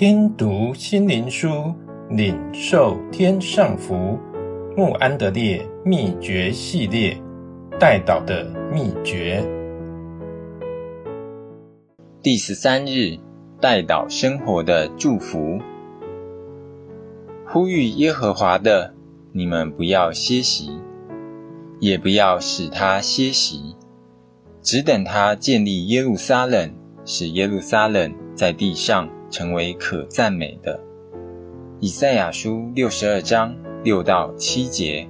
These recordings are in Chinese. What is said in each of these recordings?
听读心灵书，领受天上福。穆安德烈秘诀系列，代祷的秘诀。第十三日，代祷生活的祝福。呼吁耶和华的，你们不要歇息，也不要使他歇息，只等他建立耶路撒冷，使耶路撒冷在地上成为可赞美的。以赛亚书六十二章六到七节。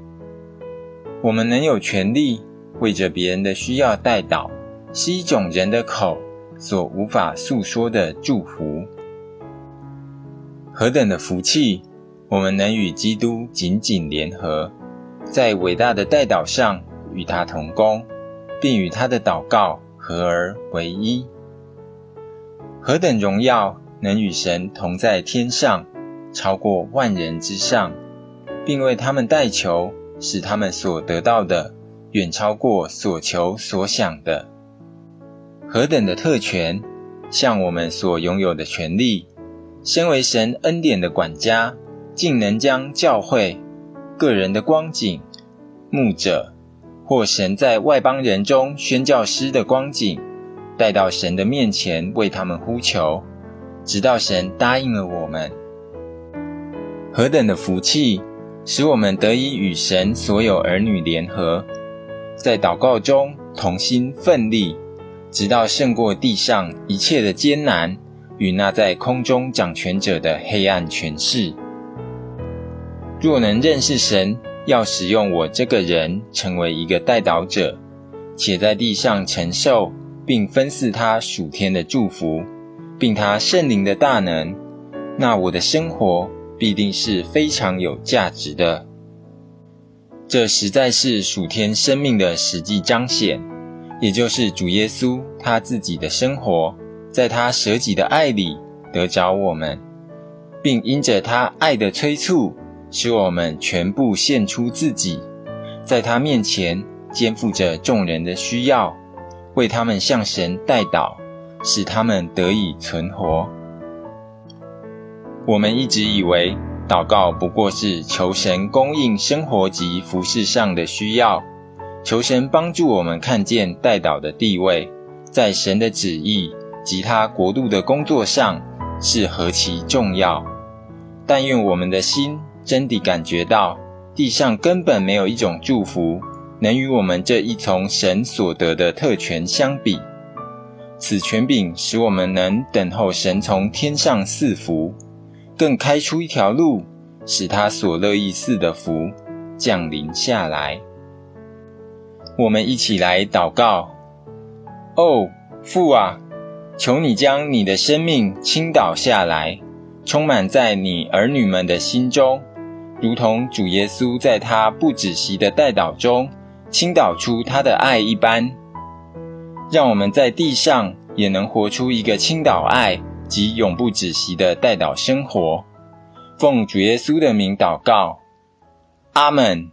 我们能有权利为着别人的需要代祷，是一种人的口所无法诉说的祝福。何等的福气！我们能与基督紧紧联合，在伟大的代祷上与他同工，并与他的祷告合而为一。何等荣耀！能与神同在天上，超过万人之上，并为他们代求，使他们所得到的远超过所求所想的。何等的特权！像我们所拥有的权利，身为神恩典的管家。竟能将教会、个人的光景、牧者或神在外邦人中宣教师的光景，带到神的面前为他们呼求，直到神答应了我们。何等的福气，使我们得以与神所有儿女联合，在祷告中同心奋力，直到胜过地上一切的艰难与那在空中掌权者的黑暗权势。若能认识神，要使用我这个人成为一个代祷者，且在地上承受并分赐他属天的祝福，并他圣灵的大能，那我的生活必定是非常有价值的。这实在是属天生命的实际彰显，也就是主耶稣他自己的生活，在他舍己的爱里得着我们，并因着他爱的催促。使我们全部献出自己，在他面前肩负着众人的需要，为他们向神代祷，使他们得以存活。我们一直以为祷告不过是求神供应生活及服饰上的需要，求神帮助我们看见代祷的地位，在神的旨意及他国度的工作上是何其重要。但愿我们的心。真的感觉到，地上根本没有一种祝福能与我们这一从神所得的特权相比。此权柄使我们能等候神从天上赐福，更开出一条路，使他所乐意赐的福降临下来。我们一起来祷告：哦，父啊，求你将你的生命倾倒下来，充满在你儿女们的心中。如同主耶稣在他不止息的代祷中倾倒出他的爱一般，让我们在地上也能活出一个倾倒爱及永不止息的代祷生活。奉主耶稣的名祷告，阿门。